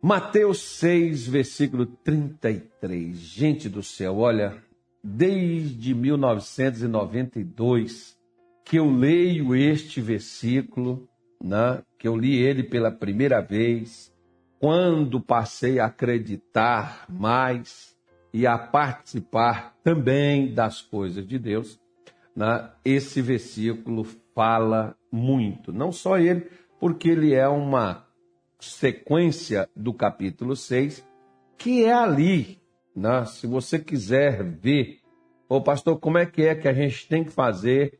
Mateus 6, versículo 33. Gente do céu, olha, desde 1992 que eu leio este versículo, né, que eu li ele pela primeira vez, quando passei a acreditar mais e a participar também das coisas de Deus, né, esse versículo fala muito. Não só ele, porque ele é uma sequência do capítulo 6, que é ali. Né? Se você quiser ver, ô pastor, como é que é que a gente tem que fazer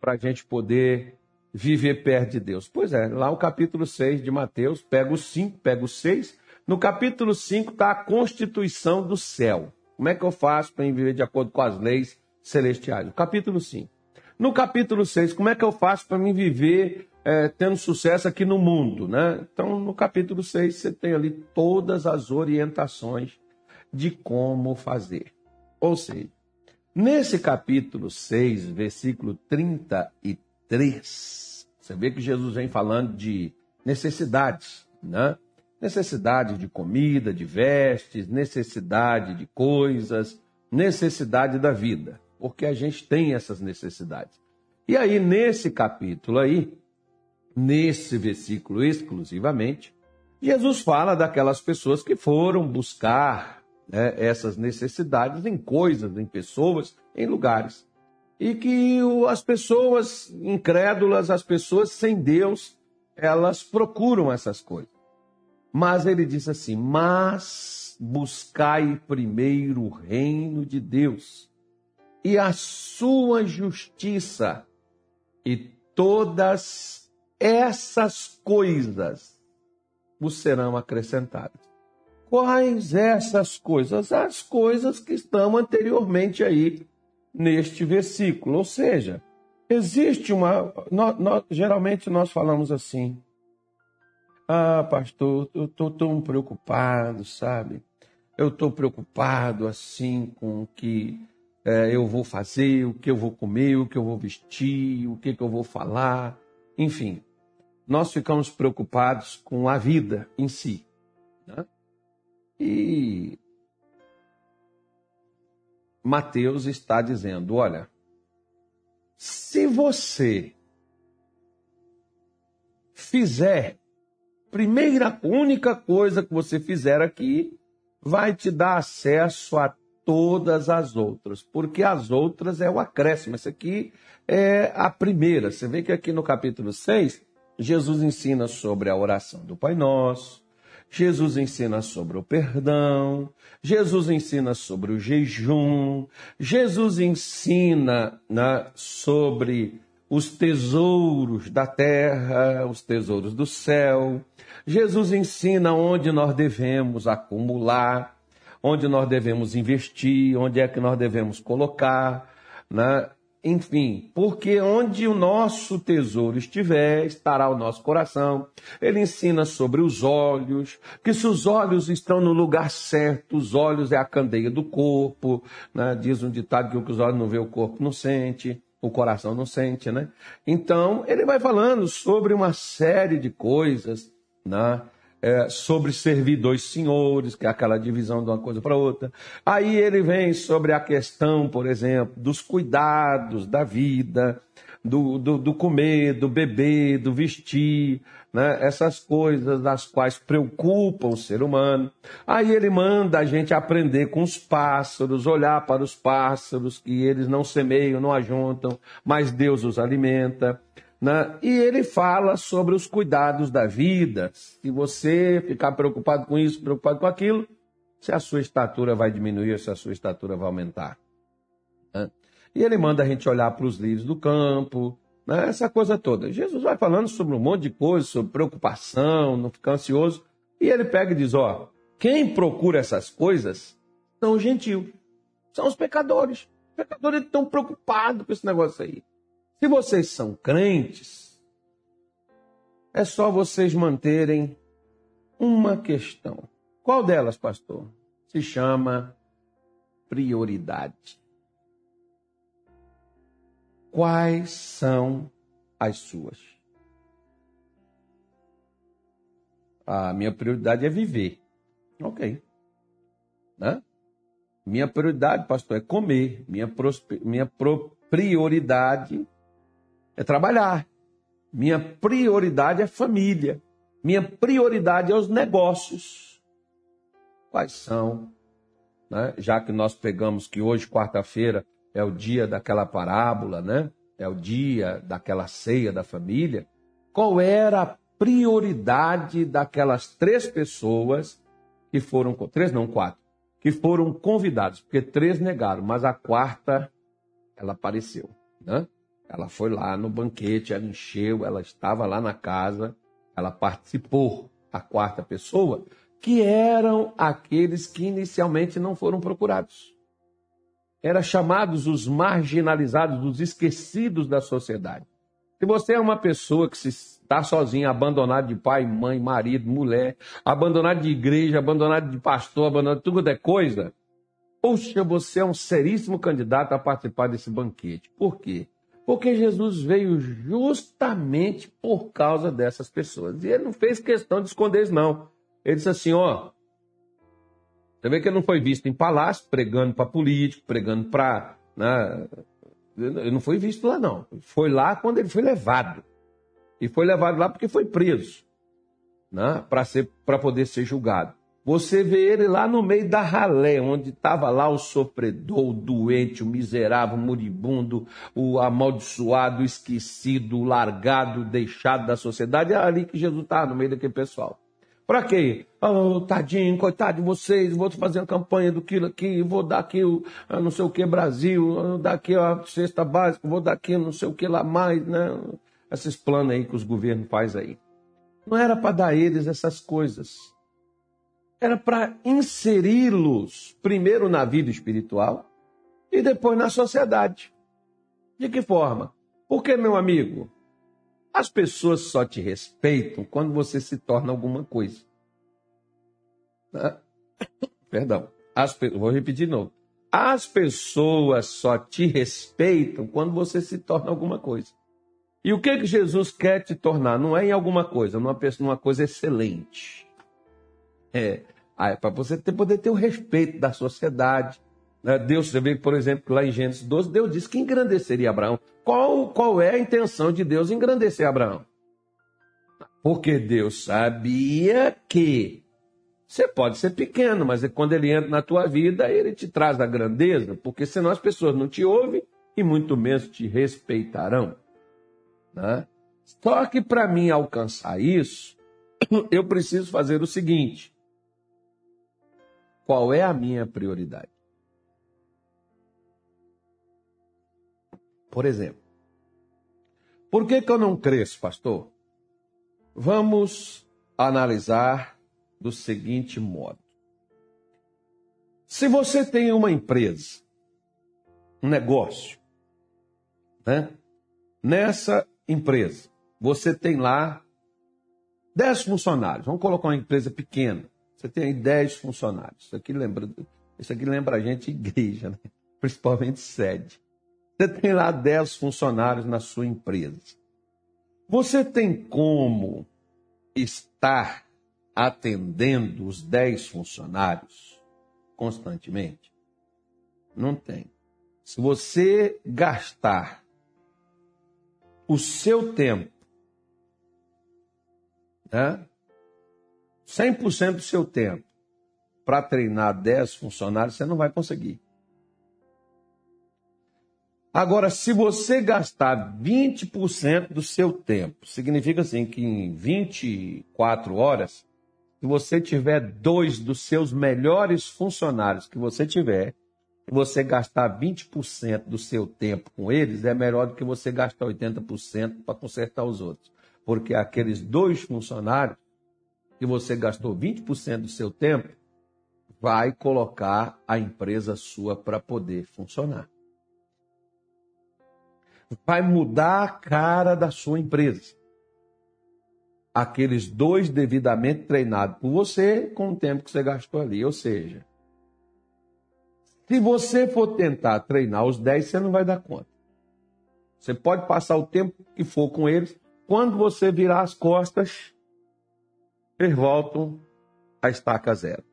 para a gente poder viver perto de Deus? Pois é, lá o capítulo 6 de Mateus, pega o 5, pega o 6. No capítulo 5 está a constituição do céu. Como é que eu faço para viver de acordo com as leis celestiais? O capítulo 5. No capítulo 6, como é que eu faço para me viver é, tendo sucesso aqui no mundo, né? Então, no capítulo 6, você tem ali todas as orientações de como fazer. Ou seja, nesse capítulo 6, versículo 33, você vê que Jesus vem falando de necessidades, né? Necessidade de comida, de vestes, necessidade de coisas, necessidade da vida, porque a gente tem essas necessidades. E aí, nesse capítulo aí, nesse versículo exclusivamente, Jesus fala daquelas pessoas que foram buscar né, essas necessidades em coisas, em pessoas, em lugares. E que as pessoas incrédulas, as pessoas sem Deus, elas procuram essas coisas. Mas ele diz assim: Mas buscai primeiro o reino de Deus e a sua justiça, e todas essas coisas vos serão acrescentadas. Quais essas coisas? As coisas que estão anteriormente aí neste versículo. Ou seja, existe uma. Nós, nós, geralmente nós falamos assim. Ah, pastor, eu estou tão preocupado, sabe? Eu estou preocupado assim com o que é, eu vou fazer, o que eu vou comer, o que eu vou vestir, o que, que eu vou falar. Enfim, nós ficamos preocupados com a vida em si. Né? E Mateus está dizendo: olha, se você fizer, primeira, única coisa que você fizer aqui, vai te dar acesso a todas as outras, porque as outras é o acréscimo. Essa aqui é a primeira. Você vê que aqui no capítulo 6, Jesus ensina sobre a oração do Pai Nosso, Jesus ensina sobre o perdão, Jesus ensina sobre o jejum, Jesus ensina né, sobre os tesouros da terra, os tesouros do céu. Jesus ensina onde nós devemos acumular, onde nós devemos investir, onde é que nós devemos colocar. Né? Enfim, porque onde o nosso tesouro estiver, estará o nosso coração. Ele ensina sobre os olhos, que se os olhos estão no lugar certo, os olhos é a candeia do corpo. Né? Diz um ditado que o que os olhos não vê, o corpo não sente o coração não sente, né? Então, ele vai falando sobre uma série de coisas, né? É, sobre servir dois senhores, que é aquela divisão de uma coisa para outra. Aí ele vem sobre a questão, por exemplo, dos cuidados da vida, do, do, do comer, do beber, do vestir, né? essas coisas das quais preocupam o ser humano. Aí ele manda a gente aprender com os pássaros, olhar para os pássaros, que eles não semeiam, não ajuntam, mas Deus os alimenta. Né? E ele fala sobre os cuidados da vida. Se você ficar preocupado com isso, preocupado com aquilo, se a sua estatura vai diminuir, se a sua estatura vai aumentar. Né? E ele manda a gente olhar para os lírios do campo, né? essa coisa toda. Jesus vai falando sobre um monte de coisas, sobre preocupação, não ficar ansioso. E ele pega e diz: ó, quem procura essas coisas são os gentios, são os pecadores. Os pecadores estão preocupados com esse negócio aí. Se vocês são crentes, é só vocês manterem uma questão. Qual delas, pastor? Se chama prioridade. Quais são as suas? a minha prioridade é viver. Ok. Né? Minha prioridade, pastor, é comer. Minha, minha prioridade é trabalhar. Minha prioridade é família. Minha prioridade é os negócios. Quais são? Né? Já que nós pegamos que hoje, quarta-feira, é o dia daquela parábola, né? É o dia daquela ceia da família. Qual era a prioridade daquelas três pessoas que foram, três não, quatro, que foram convidados, porque três negaram, mas a quarta, ela apareceu, né? Ela foi lá no banquete, ela encheu, ela estava lá na casa, ela participou, a quarta pessoa, que eram aqueles que inicialmente não foram procurados. Eram chamados os marginalizados, os esquecidos da sociedade. Se você é uma pessoa que está sozinha, abandonado de pai, mãe, marido, mulher, abandonado de igreja, abandonado de pastor, abandonado de tudo é coisa, poxa, você é um seríssimo candidato a participar desse banquete. Por quê? Porque Jesus veio justamente por causa dessas pessoas. E ele não fez questão de esconder isso, não. Ele disse assim: ó. Você vê que ele não foi visto em palácio, pregando para político, pregando para. Né, ele não foi visto lá, não. Foi lá quando ele foi levado. E foi levado lá porque foi preso. Né, para poder ser julgado. Você vê ele lá no meio da ralé, onde estava lá o sofredor, o doente, o miserável, o moribundo, o amaldiçoado, o esquecido, o largado, o deixado da sociedade. É ali que Jesus estava, no meio daquele pessoal. Para quê? Oh, tadinho, coitado de vocês, vou fazer uma campanha do quilo aqui, vou dar aqui o não sei o que Brasil, vou dar aqui a cesta básica, vou dar aqui não sei o que lá mais, né? Esses planos aí que os governos fazem aí. Não era para dar a eles essas coisas era para inseri-los primeiro na vida espiritual e depois na sociedade. De que forma? Porque, meu amigo, as pessoas só te respeitam quando você se torna alguma coisa. Perdão. As, vou repetir de novo. As pessoas só te respeitam quando você se torna alguma coisa. E o que, que Jesus quer te tornar? Não é em alguma coisa, numa, numa coisa excelente. É, para você ter, poder ter o respeito da sociedade. Né? Deus, você vê, por exemplo, lá em Gênesis 12, Deus disse que engrandeceria Abraão. Qual, qual é a intenção de Deus engrandecer Abraão? Porque Deus sabia que você pode ser pequeno, mas quando ele entra na tua vida, ele te traz a grandeza, porque senão as pessoas não te ouvem e muito menos te respeitarão. Né? Só que para mim alcançar isso, eu preciso fazer o seguinte: qual é a minha prioridade? Por exemplo, por que, que eu não cresço, pastor? Vamos analisar do seguinte modo. Se você tem uma empresa, um negócio, né? Nessa empresa, você tem lá 10 funcionários. Vamos colocar uma empresa pequena. Você tem aí 10 funcionários. Isso aqui lembra, isso aqui lembra a gente igreja, né? principalmente sede. Você tem lá 10 funcionários na sua empresa. Você tem como estar atendendo os 10 funcionários constantemente? Não tem. Se você gastar o seu tempo né, 100% do seu tempo para treinar 10 funcionários, você não vai conseguir. Agora, se você gastar 20% do seu tempo, significa assim que em 24 horas, se você tiver dois dos seus melhores funcionários que você tiver, você gastar 20% do seu tempo com eles, é melhor do que você gastar 80% para consertar os outros. Porque aqueles dois funcionários que você gastou 20% do seu tempo, vai colocar a empresa sua para poder funcionar. Vai mudar a cara da sua empresa. Aqueles dois devidamente treinados por você com o tempo que você gastou ali. Ou seja, se você for tentar treinar os 10, você não vai dar conta. Você pode passar o tempo que for com eles. Quando você virar as costas, eles voltam à estaca zero.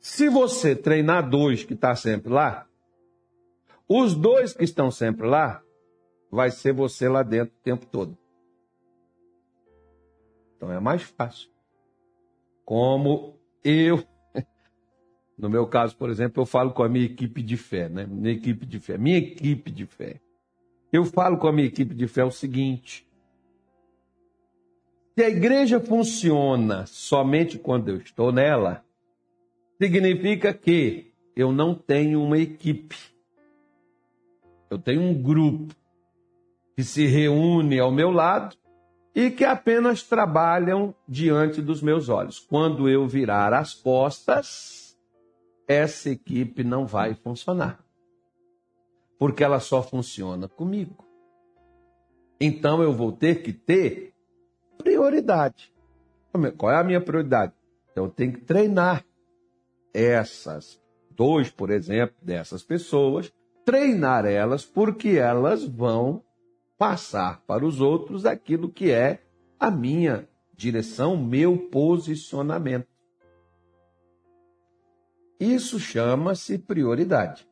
Se você treinar dois que está sempre lá, os dois que estão sempre lá, vai ser você lá dentro o tempo todo. Então é mais fácil. Como eu, no meu caso, por exemplo, eu falo com a minha equipe de fé, né? Minha equipe de fé, minha equipe de fé. Eu falo com a minha equipe de fé o seguinte: se a igreja funciona somente quando eu estou nela, significa que eu não tenho uma equipe. Eu tenho um grupo que se reúne ao meu lado e que apenas trabalham diante dos meus olhos. Quando eu virar as costas, essa equipe não vai funcionar. Porque ela só funciona comigo. Então eu vou ter que ter prioridade. Qual é a minha prioridade? Então eu tenho que treinar essas dois, por exemplo, dessas pessoas, treinar elas porque elas vão passar para os outros aquilo que é a minha direção, meu posicionamento. Isso chama-se prioridade.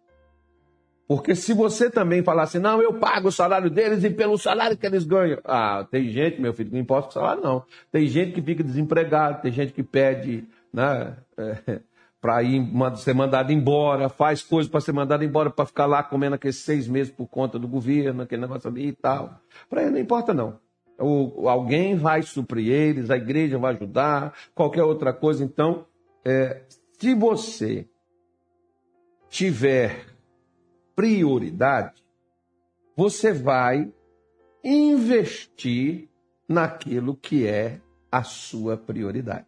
Porque se você também falar assim, não, eu pago o salário deles e pelo salário que eles ganham. Ah, tem gente, meu filho, que não importa o salário, não. Tem gente que fica desempregado, tem gente que pede né, é, para ser mandado embora, faz coisas para ser mandado embora, para ficar lá comendo aqueles seis meses por conta do governo, aquele negócio ali e tal. Para ele não importa, não. O, alguém vai suprir eles, a igreja vai ajudar, qualquer outra coisa. Então, é, se você tiver prioridade, você vai investir naquilo que é a sua prioridade.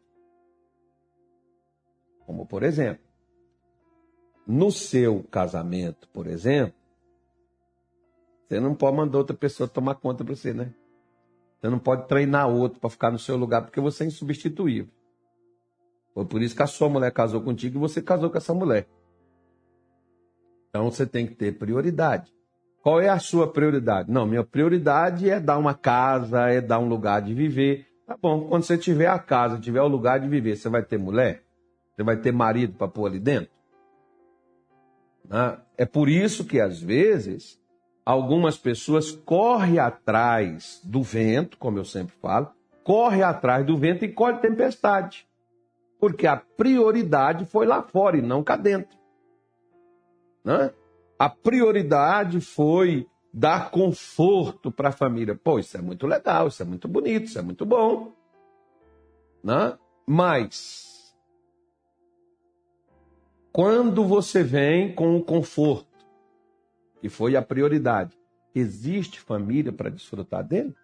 Como, por exemplo, no seu casamento, por exemplo, você não pode mandar outra pessoa tomar conta para você, né? Você não pode treinar outro para ficar no seu lugar, porque você é insubstituível. Foi por isso que a sua mulher casou contigo e você casou com essa mulher. Então você tem que ter prioridade. Qual é a sua prioridade? Não, minha prioridade é dar uma casa, é dar um lugar de viver. Tá bom, quando você tiver a casa, tiver o lugar de viver, você vai ter mulher? Você vai ter marido para pôr ali dentro? Né? É por isso que, às vezes, algumas pessoas correm atrás do vento, como eu sempre falo, corre atrás do vento e colhe tempestade. Porque a prioridade foi lá fora e não cá dentro. Né? A prioridade foi dar conforto para a família. Pô, isso é muito legal, isso é muito bonito, isso é muito bom. Né? Mas quando você vem com o conforto, que foi a prioridade, existe família para desfrutar dele?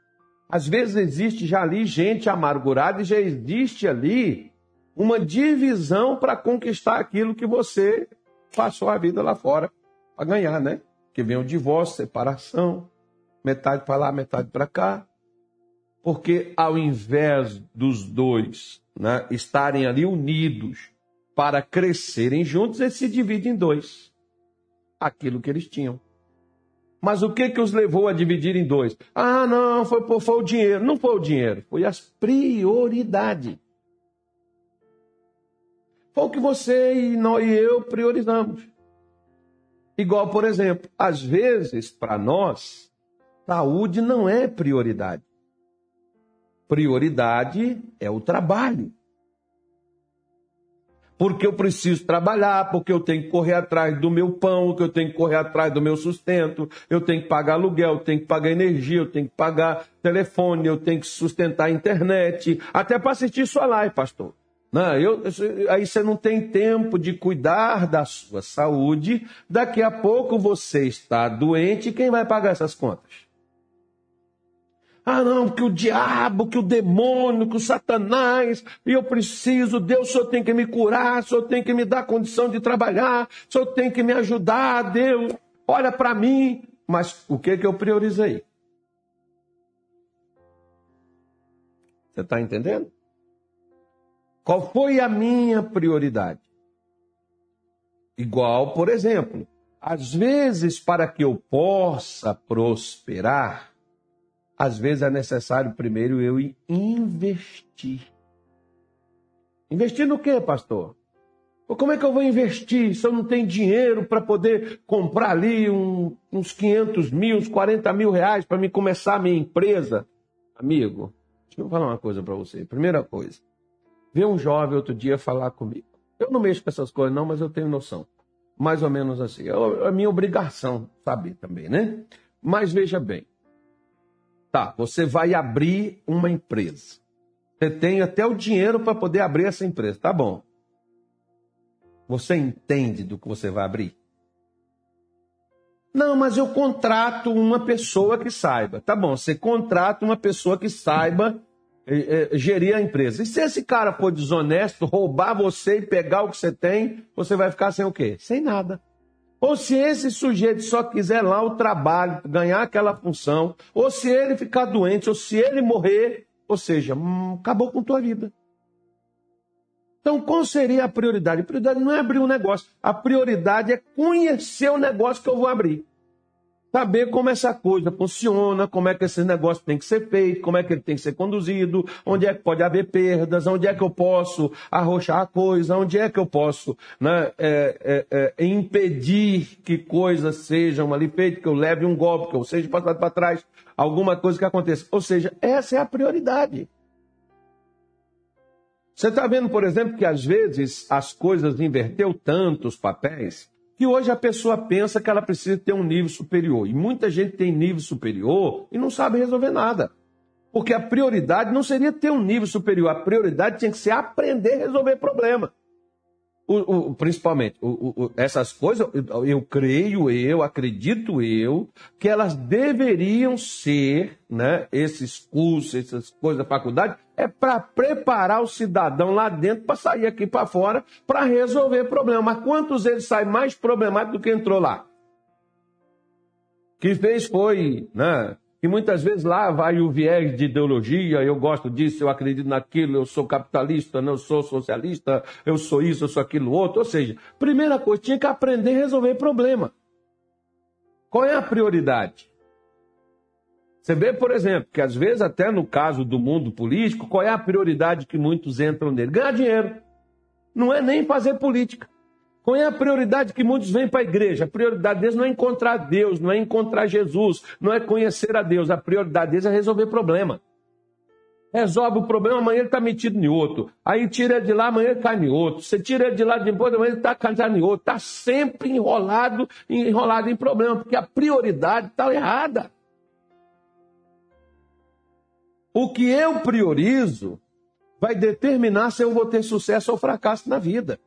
Às vezes existe já ali gente amargurada e já existe ali uma divisão para conquistar aquilo que você passou a vida lá fora para ganhar, né? Que vem o divórcio, separação, metade para lá, metade para cá. Porque ao invés dos dois né, estarem ali unidos, para crescerem juntos, eles se dividem em dois. Aquilo que eles tinham. Mas o que que os levou a dividir em dois? Ah, não, foi, foi o dinheiro. Não foi o dinheiro, foi as prioridades. Foi o que você e, nós, e eu priorizamos. Igual, por exemplo, às vezes, para nós, saúde não é prioridade. Prioridade é o trabalho porque eu preciso trabalhar, porque eu tenho que correr atrás do meu pão, que eu tenho que correr atrás do meu sustento, eu tenho que pagar aluguel, eu tenho que pagar energia, eu tenho que pagar telefone, eu tenho que sustentar a internet, até para assistir sua live, pastor. Não, eu, aí você não tem tempo de cuidar da sua saúde, daqui a pouco você está doente, quem vai pagar essas contas? Ah, não, que o diabo, que o demônio, que o satanás, e eu preciso, Deus, senhor tem que me curar, senhor tem que me dar condição de trabalhar, senhor tem que me ajudar, Deus, olha para mim. Mas o que que eu priorizei? Você está entendendo? Qual foi a minha prioridade? Igual, por exemplo, às vezes, para que eu possa prosperar, às vezes é necessário primeiro eu investir. Investir no quê, pastor? Como é que eu vou investir se eu não tenho dinheiro para poder comprar ali um, uns 500 mil, uns 40 mil reais para me começar a minha empresa? Amigo, deixa eu falar uma coisa para você. Primeira coisa, veio um jovem outro dia falar comigo. Eu não mexo com essas coisas não, mas eu tenho noção. Mais ou menos assim. É a minha obrigação saber também, né? Mas veja bem. Tá, você vai abrir uma empresa. Você tem até o dinheiro para poder abrir essa empresa. Tá bom. Você entende do que você vai abrir? Não, mas eu contrato uma pessoa que saiba. Tá bom, você contrata uma pessoa que saiba gerir a empresa. E se esse cara for desonesto, roubar você e pegar o que você tem, você vai ficar sem o quê? Sem nada. Ou se esse sujeito só quiser lá o trabalho, ganhar aquela função, ou se ele ficar doente, ou se ele morrer, ou seja, hum, acabou com tua vida. Então, qual seria a prioridade? A prioridade não é abrir um negócio. A prioridade é conhecer o negócio que eu vou abrir. Saber como essa coisa funciona, como é que esse negócio tem que ser feito, como é que ele tem que ser conduzido, onde é que pode haver perdas, onde é que eu posso arrochar a coisa, onde é que eu posso né, é, é, é, impedir que coisas sejam ali feitas, que eu leve um golpe, que eu seja passado para trás, alguma coisa que aconteça. Ou seja, essa é a prioridade. Você está vendo, por exemplo, que às vezes as coisas inverteu tanto os papéis que hoje a pessoa pensa que ela precisa ter um nível superior. E muita gente tem nível superior e não sabe resolver nada. Porque a prioridade não seria ter um nível superior, a prioridade tinha que ser aprender a resolver problema. O, o, principalmente, o, essas coisas, eu, creio, eu acredito eu, que elas deveriam ser, né, esses cursos, essas coisas da faculdade, é para preparar o cidadão lá dentro para sair aqui para fora para resolver problema. Mas quantos eles saem mais problemáticos do que entrou lá? Que fez foi, né, e muitas vezes lá vai o viés de ideologia, eu gosto disso, eu acredito naquilo, eu sou capitalista, não sou socialista, eu sou isso, eu sou aquilo outro. Ou seja, primeira coisa, tinha que aprender a resolver problema. Qual é a prioridade? Você vê, por exemplo, que às vezes, até no caso do mundo político, qual é a prioridade que muitos entram nele? Ganhar dinheiro. Não é nem fazer política. Qual é a prioridade que muitos vêm para a igreja? A prioridade deles não é encontrar Deus, não é encontrar Jesus, não é conhecer a Deus. A prioridade deles é resolver problema. Resolve o problema, amanhã ele está metido em outro. Aí tira de lá, amanhã ele cai em outro. Você tira de lá depois, amanhã ele está caindo em outro. Está sempre enrolado, enrolado em problema, porque a prioridade está errada. O que eu priorizo vai determinar se eu vou ter sucesso ou fracasso na vida.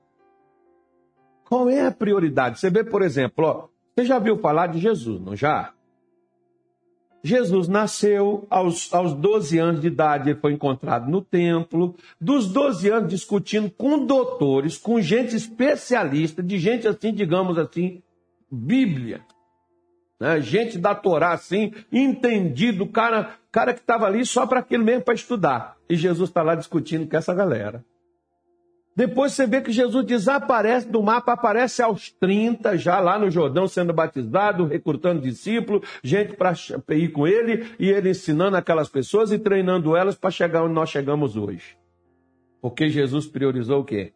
Qual é a prioridade? Você vê, por exemplo, ó, você já viu falar de Jesus, não já? Jesus nasceu aos, aos 12 anos de idade, ele foi encontrado no templo. Dos 12 anos, discutindo com doutores, com gente especialista, de gente assim, digamos assim, Bíblia. Né? Gente da Torá, assim, entendido, cara, cara que estava ali só para aquilo mesmo, para estudar. E Jesus está lá discutindo com essa galera. Depois você vê que Jesus desaparece do mapa, aparece aos 30, já lá no Jordão, sendo batizado, recrutando discípulos, gente para ir com ele, e ele ensinando aquelas pessoas e treinando elas para chegar onde nós chegamos hoje. Porque Jesus priorizou o quê?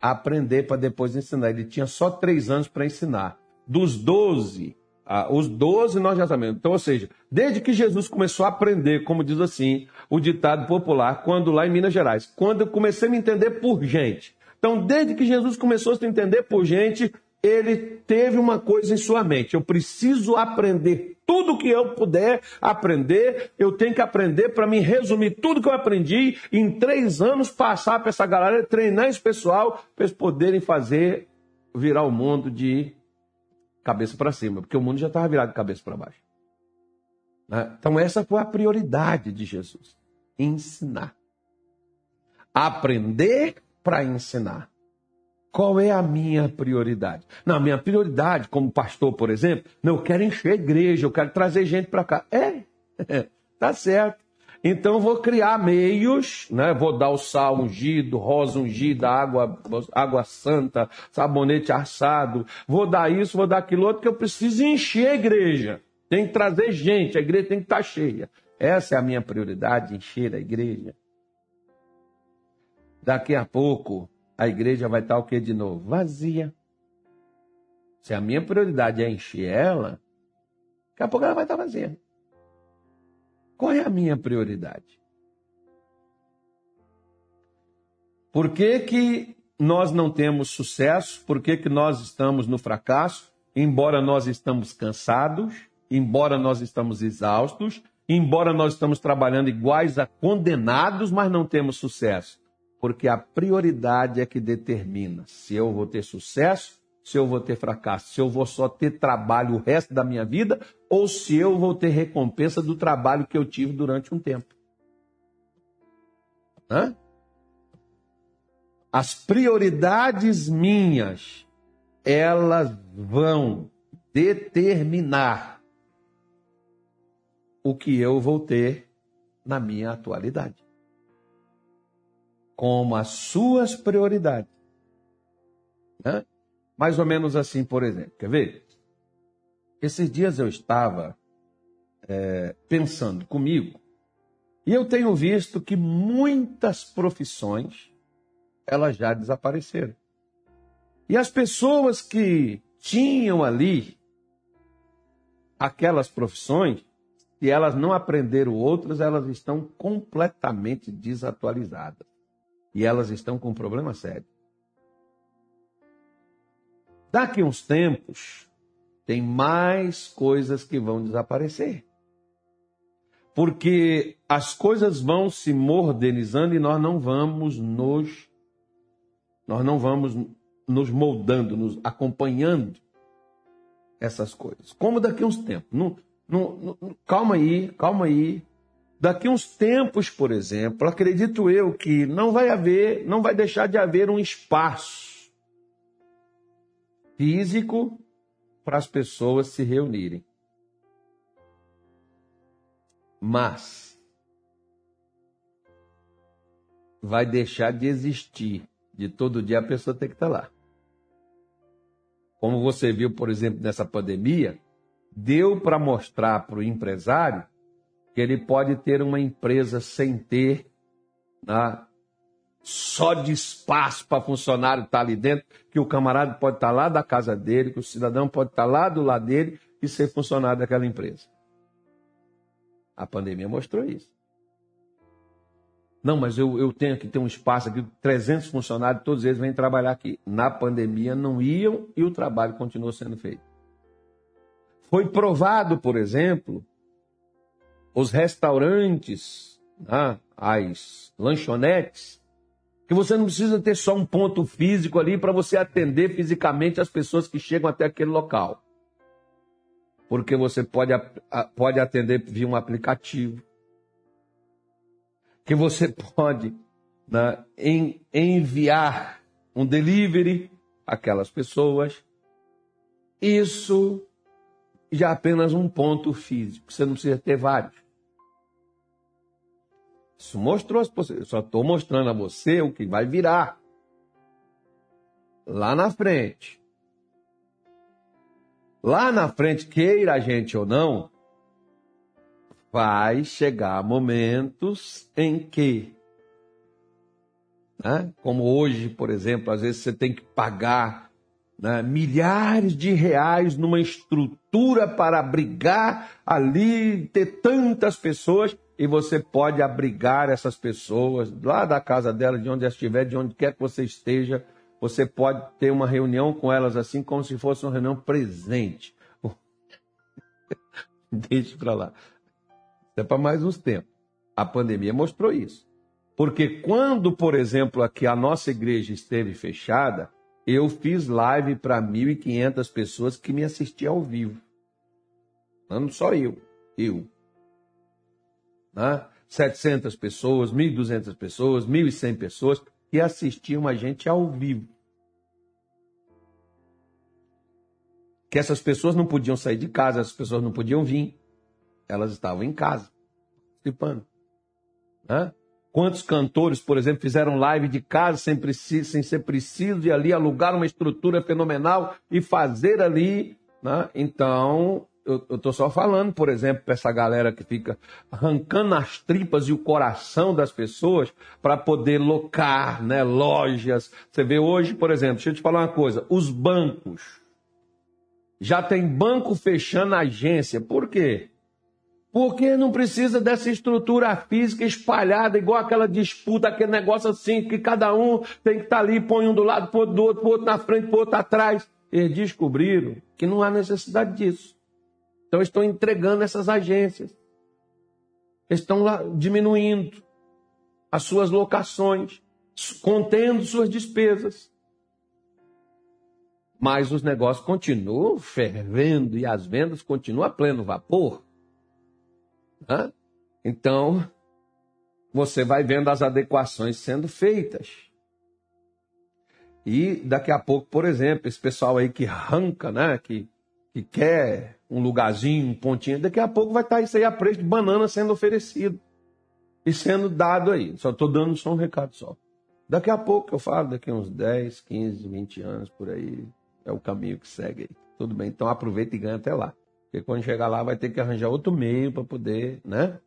Aprender para depois ensinar. Ele tinha só três anos para ensinar. Dos doze, ah, os doze nós já sabemos. Então, ou seja, desde que Jesus começou a aprender, como diz assim o ditado popular, quando lá em Minas Gerais, quando eu comecei a me entender por gente. Então, desde que Jesus começou a se entender por gente, ele teve uma coisa em sua mente: eu preciso aprender tudo que eu puder aprender, eu tenho que aprender para me resumir tudo que eu aprendi em três anos, passar para essa galera, treinar esse pessoal, para eles poderem fazer virar o mundo de cabeça para cima, porque o mundo já estava virado de cabeça para baixo. Né? Então, essa foi a prioridade de Jesus: ensinar. Aprender para ensinar. Qual é a minha prioridade? Não, a minha prioridade, como pastor, por exemplo, não, eu quero encher a igreja, eu quero trazer gente para cá. É, tá certo. Então vou criar meios, né? Vou dar o sal ungido, rosa ungida, água, água santa, sabonete assado. Vou dar isso, vou dar aquilo outro, que eu preciso encher a igreja. Tem que trazer gente, a igreja tem que estar cheia. Essa é a minha prioridade, encher a igreja. daqui a pouco a igreja vai estar o que de novo? Vazia. Se a minha prioridade é encher ela, daqui a pouco ela vai estar vazia. Qual é a minha prioridade? Por que, que nós não temos sucesso? Por que, que nós estamos no fracasso? Embora nós estamos cansados, embora nós estamos exaustos, embora nós estamos trabalhando iguais a condenados, mas não temos sucesso. Porque a prioridade é que determina se eu vou ter sucesso, se eu vou ter fracasso, se eu vou só ter trabalho o resto da minha vida ou se eu vou ter recompensa do trabalho que eu tive durante um tempo. Hã? As prioridades minhas, elas vão determinar o que eu vou ter na minha atualidade. Como as suas prioridades. Né? Mais ou menos assim, por exemplo. Quer ver? Esses dias eu estava é, pensando comigo e eu tenho visto que muitas profissões elas já desapareceram. E as pessoas que tinham ali aquelas profissões, se elas não aprenderam outras, elas estão completamente desatualizadas. E elas estão com um problema sério. Daqui uns tempos, tem mais coisas que vão desaparecer. Porque as coisas vão se modernizando e nós não vamos nos nós não vamos nos moldando, nos acompanhando essas coisas. Como daqui uns tempos. Calma aí, calma aí. Daqui uns tempos, por exemplo, acredito eu que não vai haver, não vai deixar de haver um espaço físico para as pessoas se reunirem. Mas vai deixar de existir de todo dia a pessoa tem que estar lá. Como você viu, por exemplo, nessa pandemia, deu para mostrar para o empresário que ele pode ter uma empresa sem ter né, só de espaço para funcionário estar ali dentro, que o camarada pode estar lá da casa dele, que o cidadão pode estar lá do lado dele e ser funcionário daquela empresa. A pandemia mostrou isso. Não, mas eu, eu tenho que ter um espaço aqui, 300 funcionários, todos eles vêm trabalhar aqui. Na pandemia não iam e o trabalho continuou sendo feito. Foi provado, por exemplo, os restaurantes, né, as lanchonetes, que você não precisa ter só um ponto físico ali para você atender fisicamente as pessoas que chegam até aquele local. Porque você pode, pode atender via um aplicativo que você pode né, em, enviar um delivery àquelas pessoas. Isso já é apenas um ponto físico, você não precisa ter vários. Isso mostrou as possibilidades. Só estou mostrando a você o que vai virar lá na frente. Lá na frente, queira a gente ou não, vai chegar momentos em que, né, como hoje, por exemplo, às vezes você tem que pagar né, milhares de reais numa estrutura para abrigar ali, ter tantas pessoas, e você pode abrigar essas pessoas lá da casa dela, de onde estiver, de onde quer que você esteja. Você pode ter uma reunião com elas assim, como se fosse uma reunião presente. Deixe para lá é para mais uns tempos. A pandemia mostrou isso. Porque quando, por exemplo, aqui a nossa igreja esteve fechada, eu fiz live para 1.500 pessoas que me assistiam ao vivo. Não só eu, eu. Né? 700 pessoas, 1.200 pessoas, 1.100 pessoas que assistiam a gente ao vivo. Que essas pessoas não podiam sair de casa, essas pessoas não podiam vir elas estavam em casa, participando. Né? Quantos cantores, por exemplo, fizeram live de casa sem, preciso, sem ser preciso de ali alugar uma estrutura fenomenal e fazer ali. Né? Então, eu estou só falando, por exemplo, para essa galera que fica arrancando as tripas e o coração das pessoas para poder locar né, lojas. Você vê hoje, por exemplo, deixa eu te falar uma coisa: os bancos. Já tem banco fechando agência. Por quê? Porque não precisa dessa estrutura física espalhada, igual aquela disputa, aquele negócio assim, que cada um tem que estar tá ali, põe um do lado, põe do outro, põe outro na frente, põe outro atrás. Eles descobriram que não há necessidade disso. Então estão entregando essas agências. Estão diminuindo as suas locações, contendo suas despesas. Mas os negócios continuam fervendo e as vendas continuam a pleno vapor. Então, você vai vendo as adequações sendo feitas. E daqui a pouco, por exemplo, esse pessoal aí que arranca, né, que, que quer um lugarzinho, um pontinho, daqui a pouco vai estar isso aí a preço de banana sendo oferecido e sendo dado aí. Só estou dando só um recado só. Daqui a pouco eu falo, daqui a uns 10, 15, 20 anos por aí, é o caminho que segue aí. Tudo bem, então aproveita e ganha até lá. Porque quando chegar lá vai ter que arranjar outro meio para poder, né?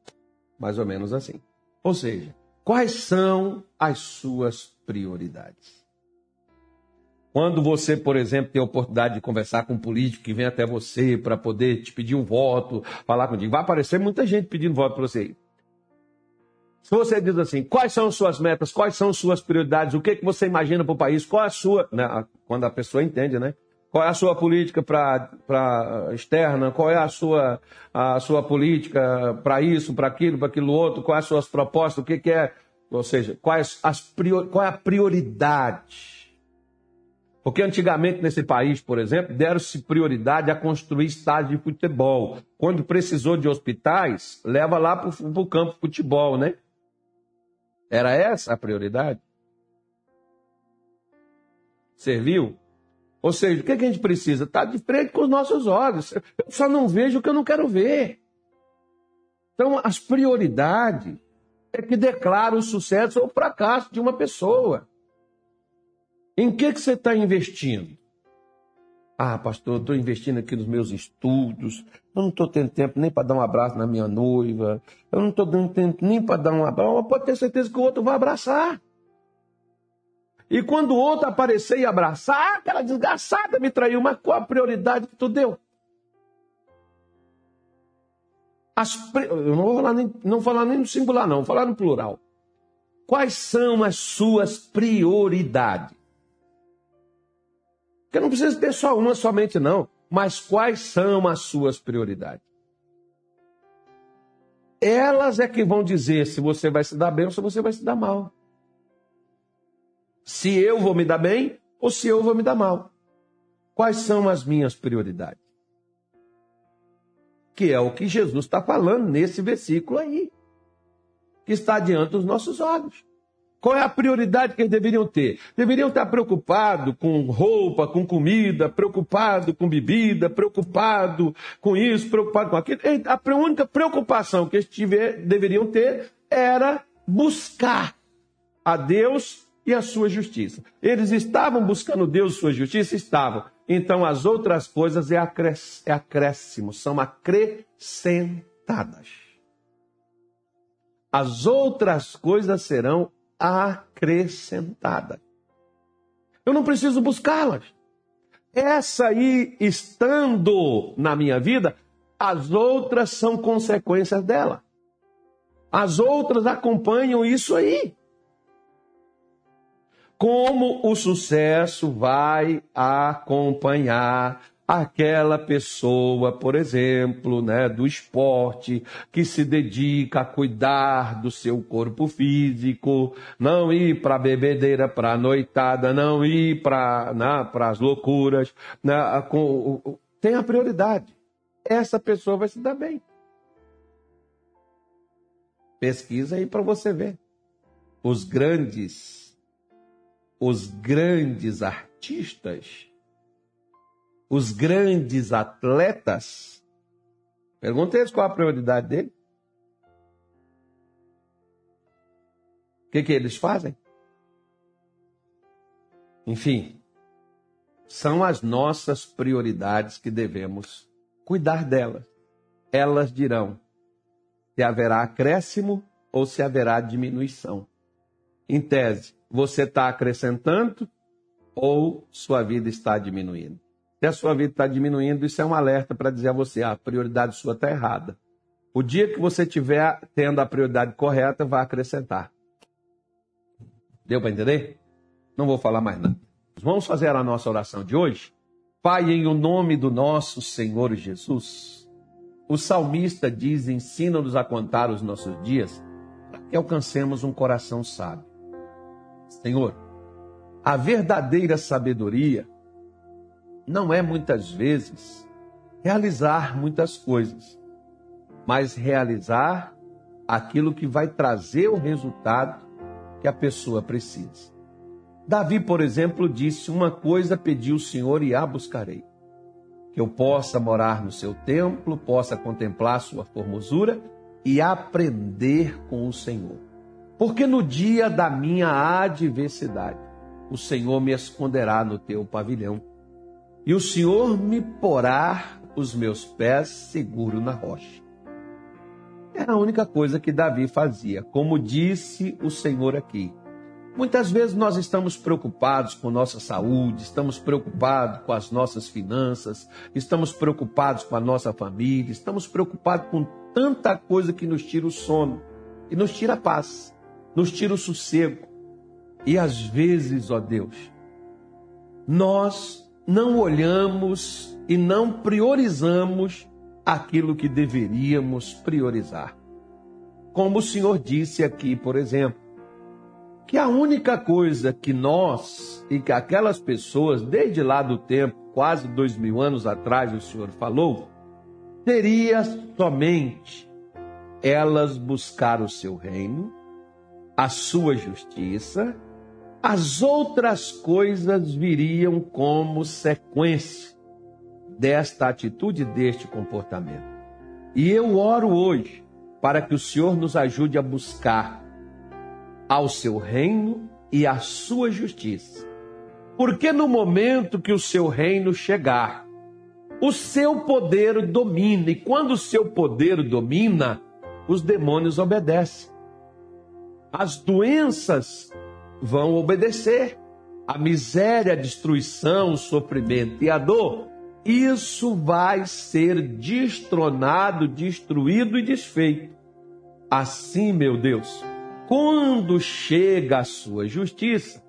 Mais ou menos assim. Ou seja, quais são as suas prioridades? Quando você, por exemplo, tem a oportunidade de conversar com um político que vem até você para poder te pedir um voto, falar contigo, vai aparecer muita gente pedindo voto para você. Se você diz assim, quais são suas metas, quais são suas prioridades, o que, que você imagina para o país, qual é a sua. Né? Quando a pessoa entende, né? Qual é a sua política para externa? Qual é a sua, a sua política para isso, para aquilo, para aquilo outro? Quais as suas propostas? O que, que é? Ou seja, quais as prior, qual é a prioridade? Porque antigamente nesse país, por exemplo, deram-se prioridade a construir estádios de futebol. Quando precisou de hospitais, leva lá para o campo de futebol, né? Era essa a prioridade? Serviu? Ou seja, o que, é que a gente precisa? Estar tá de frente com os nossos olhos. Eu só não vejo o que eu não quero ver. Então, as prioridades é que declaram o sucesso ou o fracasso de uma pessoa. Em que, que você está investindo? Ah, pastor, estou investindo aqui nos meus estudos. Eu não estou tendo tempo nem para dar um abraço na minha noiva. Eu não estou tendo tempo nem para dar um abraço. Pode ter certeza que o outro vai abraçar. E quando o outro aparecer e abraçar, aquela desgraçada me traiu, mas qual a prioridade que tu deu? As, eu não vou falar nem, não falar nem no singular, não, vou falar no plural. Quais são as suas prioridades? Porque não precisa ter só uma somente, não. Mas quais são as suas prioridades? Elas é que vão dizer se você vai se dar bem ou se você vai se dar mal se eu vou me dar bem ou se eu vou me dar mal. Quais são as minhas prioridades? Que é o que Jesus está falando nesse versículo aí, que está diante dos nossos olhos. Qual é a prioridade que eles deveriam ter? Deveriam estar preocupados com roupa, com comida, preocupado com bebida, preocupado com isso, preocupado com aquilo. A única preocupação que eles tiver, deveriam ter era buscar a Deus e a sua justiça. Eles estavam buscando Deus e sua justiça? Estavam. Então as outras coisas é, é acréscimo, são acrescentadas. As outras coisas serão acrescentadas. Eu não preciso buscá-las. Essa aí estando na minha vida, as outras são consequências dela. As outras acompanham isso aí como o sucesso vai acompanhar aquela pessoa, por exemplo, né, do esporte, que se dedica a cuidar do seu corpo físico, não ir para bebedeira, para noitada, não ir para né, as loucuras, né, com, tem a prioridade. Essa pessoa vai se dar bem. Pesquisa aí para você ver. Os grandes os grandes artistas, os grandes atletas, pergunta eles qual a prioridade dele. O que, que eles fazem? Enfim, são as nossas prioridades que devemos cuidar delas. Elas dirão se haverá acréscimo ou se haverá diminuição. Em tese, você está acrescentando ou sua vida está diminuindo? Se a sua vida está diminuindo, isso é um alerta para dizer a você: ah, a prioridade sua está errada. O dia que você estiver tendo a prioridade correta, vai acrescentar. Deu para entender? Não vou falar mais nada. Vamos fazer a nossa oração de hoje? Pai, em o nome do nosso Senhor Jesus, o salmista diz: ensina-nos a contar os nossos dias, para que alcancemos um coração sábio. Senhor, a verdadeira sabedoria não é muitas vezes realizar muitas coisas, mas realizar aquilo que vai trazer o resultado que a pessoa precisa. Davi, por exemplo, disse: Uma coisa pedi o Senhor e a buscarei. Que eu possa morar no seu templo, possa contemplar sua formosura e aprender com o Senhor. Porque no dia da minha adversidade, o Senhor me esconderá no teu pavilhão, e o Senhor me porá os meus pés seguro na rocha. Era a única coisa que Davi fazia, como disse o Senhor aqui. Muitas vezes nós estamos preocupados com nossa saúde, estamos preocupados com as nossas finanças, estamos preocupados com a nossa família, estamos preocupados com tanta coisa que nos tira o sono e nos tira a paz, nos tira o sossego. E às vezes, ó Deus, nós não olhamos e não priorizamos aquilo que deveríamos priorizar. Como o Senhor disse aqui, por exemplo, que a única coisa que nós e que aquelas pessoas, desde lá do tempo, quase dois mil anos atrás, o Senhor falou, seria somente elas buscar o seu reino, a sua justiça, as outras coisas viriam como sequência desta atitude, deste comportamento. E eu oro hoje para que o Senhor nos ajude a buscar ao seu reino e à sua justiça. Porque no momento que o seu reino chegar, o seu poder domina, e quando o seu poder domina, os demônios obedecem. As doenças vão obedecer. A miséria, a destruição, o sofrimento e a dor, isso vai ser destronado, destruído e desfeito. Assim, meu Deus, quando chega a sua justiça,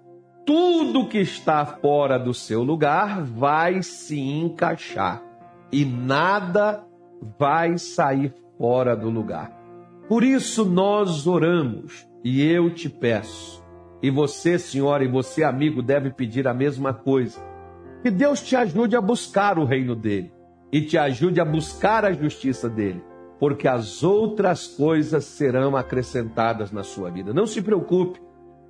tudo que está fora do seu lugar vai se encaixar e nada vai sair fora do lugar. Por isso nós oramos e eu te peço, e você, senhora, e você, amigo, deve pedir a mesma coisa. Que Deus te ajude a buscar o reino dele e te ajude a buscar a justiça dele porque as outras coisas serão acrescentadas na sua vida. Não se preocupe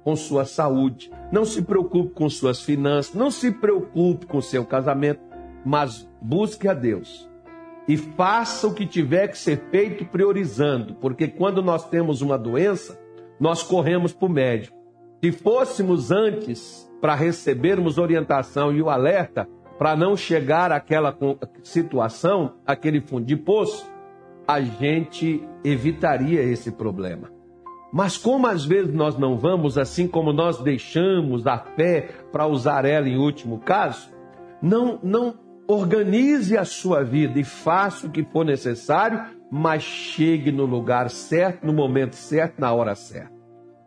com sua saúde, não se preocupe com suas finanças, não se preocupe com seu casamento, mas busque a Deus e faça o que tiver que ser feito priorizando, porque quando nós temos uma doença, nós corremos para o médico. Se fôssemos antes para recebermos orientação e o alerta para não chegar àquela situação, aquele fundo de poço, a gente evitaria esse problema. Mas como às vezes nós não vamos, assim como nós deixamos a fé para usar ela em último caso, não, não organize a sua vida e faça o que for necessário, mas chegue no lugar certo, no momento certo, na hora certa.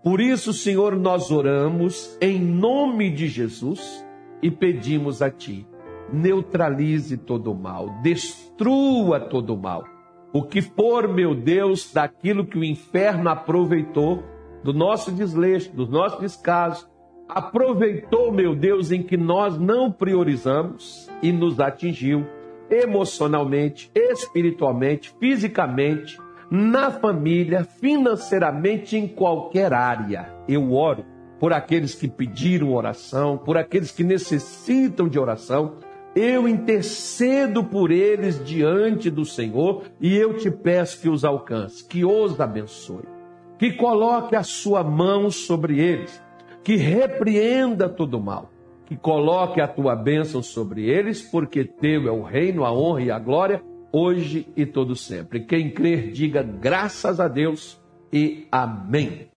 Por isso, Senhor, nós oramos em nome de Jesus e pedimos a Ti: neutralize todo o mal, destrua todo o mal. O que for, meu Deus, daquilo que o inferno aproveitou, do nosso desleixo, dos nossos descasos, aproveitou, meu Deus, em que nós não priorizamos e nos atingiu emocionalmente, espiritualmente, fisicamente, na família, financeiramente, em qualquer área. Eu oro por aqueles que pediram oração, por aqueles que necessitam de oração eu intercedo por eles diante do Senhor e eu te peço que os alcance, que os abençoe, que coloque a sua mão sobre eles, que repreenda todo mal, que coloque a tua bênção sobre eles, porque teu é o reino, a honra e a glória hoje e todo sempre. Quem crer, diga graças a Deus e amém.